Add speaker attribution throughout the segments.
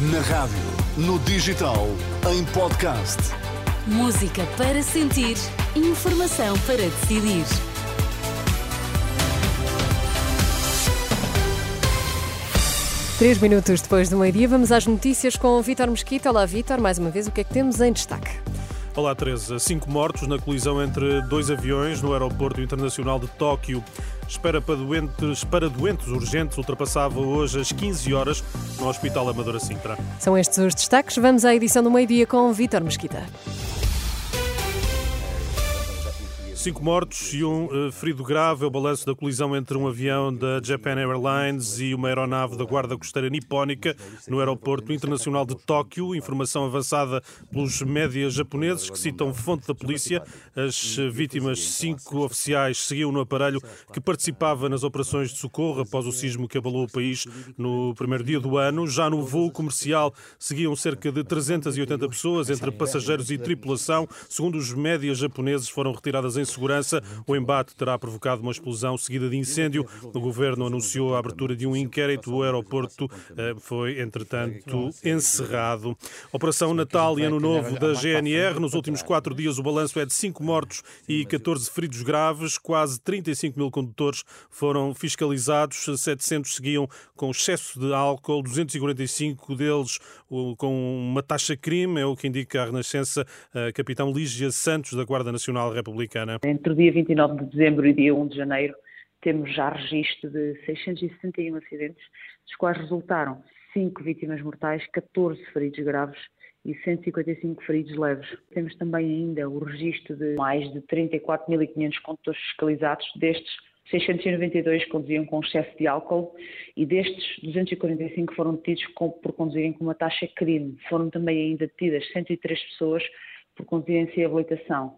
Speaker 1: Na rádio, no digital, em podcast.
Speaker 2: Música para sentir, informação para decidir.
Speaker 3: Três minutos depois do meio-dia, vamos às notícias com o Vítor Mesquita. Olá, Vítor. Mais uma vez, o que é que temos em destaque?
Speaker 4: Olá, Teresa. Cinco mortos na colisão entre dois aviões no aeroporto internacional de Tóquio. Espera para doentes, para doentes urgentes ultrapassava hoje às 15 horas no Hospital Amadora Sintra.
Speaker 3: São estes os destaques. Vamos à edição do meio-dia com Vítor Mesquita.
Speaker 4: Cinco mortos e um uh, ferido grave é o balanço da colisão entre um avião da Japan Airlines e uma aeronave da Guarda Costeira Nipónica no aeroporto internacional de Tóquio. Informação avançada pelos médias japoneses que citam fonte da polícia. As vítimas, cinco oficiais, seguiam no aparelho que participava nas operações de socorro após o sismo que abalou o país no primeiro dia do ano. Já no voo comercial seguiam cerca de 380 pessoas, entre passageiros e tripulação. Segundo os médias japoneses, foram retiradas em segurança. O embate terá provocado uma explosão seguida de incêndio. O governo anunciou a abertura de um inquérito. O aeroporto eh, foi, entretanto, encerrado. Operação Natal e Ano Novo da GNR. Nos últimos quatro dias, o balanço é de cinco mortos e 14 feridos graves. Quase 35 mil condutores foram fiscalizados. 700 seguiam com excesso de álcool, 245 deles com uma taxa crime, é o que indica a Renascença, a capitão Lígia Santos, da Guarda Nacional Republicana.
Speaker 5: Entre o dia 29 de dezembro e dia 1 de janeiro, temos já registro de 661 acidentes, dos quais resultaram 5 vítimas mortais, 14 feridos graves e 155 feridos leves. Temos também ainda o registro de mais de 34.500 condutores fiscalizados, destes 692 conduziam com excesso de álcool e destes 245 foram detidos por conduzirem com uma taxa crime. Foram também ainda detidas 103 pessoas por conduzirem sem habilitação.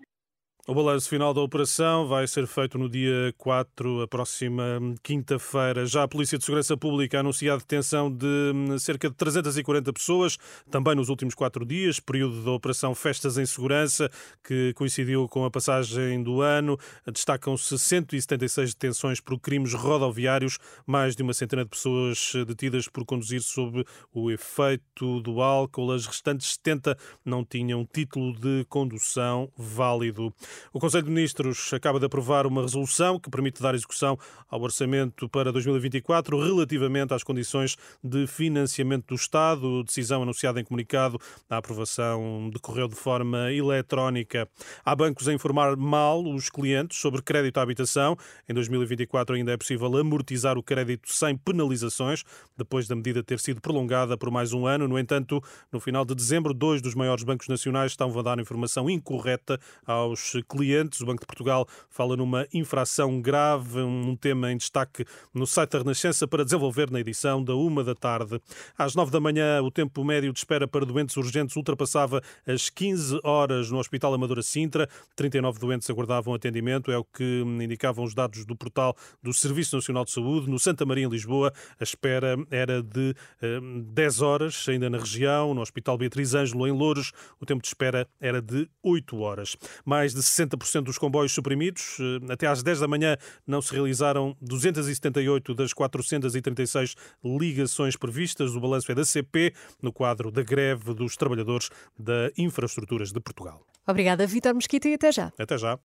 Speaker 4: O balanço final da operação vai ser feito no dia 4, a próxima quinta-feira. Já a Polícia de Segurança Pública anunciou a detenção de hum, cerca de 340 pessoas, também nos últimos quatro dias, período da Operação Festas em Segurança, que coincidiu com a passagem do ano. Destacam-se 176 detenções por crimes rodoviários, mais de uma centena de pessoas detidas por conduzir sob o efeito do álcool. As restantes 70 não tinham título de condução válido. O Conselho de Ministros acaba de aprovar uma resolução que permite dar execução ao orçamento para 2024 relativamente às condições de financiamento do Estado. Decisão anunciada em comunicado. A aprovação decorreu de forma eletrónica. Há bancos a informar mal os clientes sobre crédito à habitação. Em 2024 ainda é possível amortizar o crédito sem penalizações, depois da medida ter sido prolongada por mais um ano. No entanto, no final de dezembro, dois dos maiores bancos nacionais estão a dar informação incorreta aos clientes. O Banco de Portugal fala numa infração grave, um tema em destaque no site da Renascença para desenvolver na edição da uma da tarde. Às nove da manhã, o tempo médio de espera para doentes urgentes ultrapassava as 15 horas no Hospital Amadora Sintra. 39 doentes aguardavam atendimento, é o que indicavam os dados do portal do Serviço Nacional de Saúde. No Santa Maria, em Lisboa, a espera era de eh, 10 horas, ainda na região. No Hospital Beatriz Ângelo, em Louros, o tempo de espera era de 8 horas. Mais de 60% dos comboios suprimidos. Eh, até às 10 da manhã não se realizaram 278 das 436 ligações previstas. O balanço é da CP, no quadro da greve dos trabalhadores da Infraestruturas de Portugal.
Speaker 3: Obrigada, Vítor Mesquita, e até já.
Speaker 4: Até já.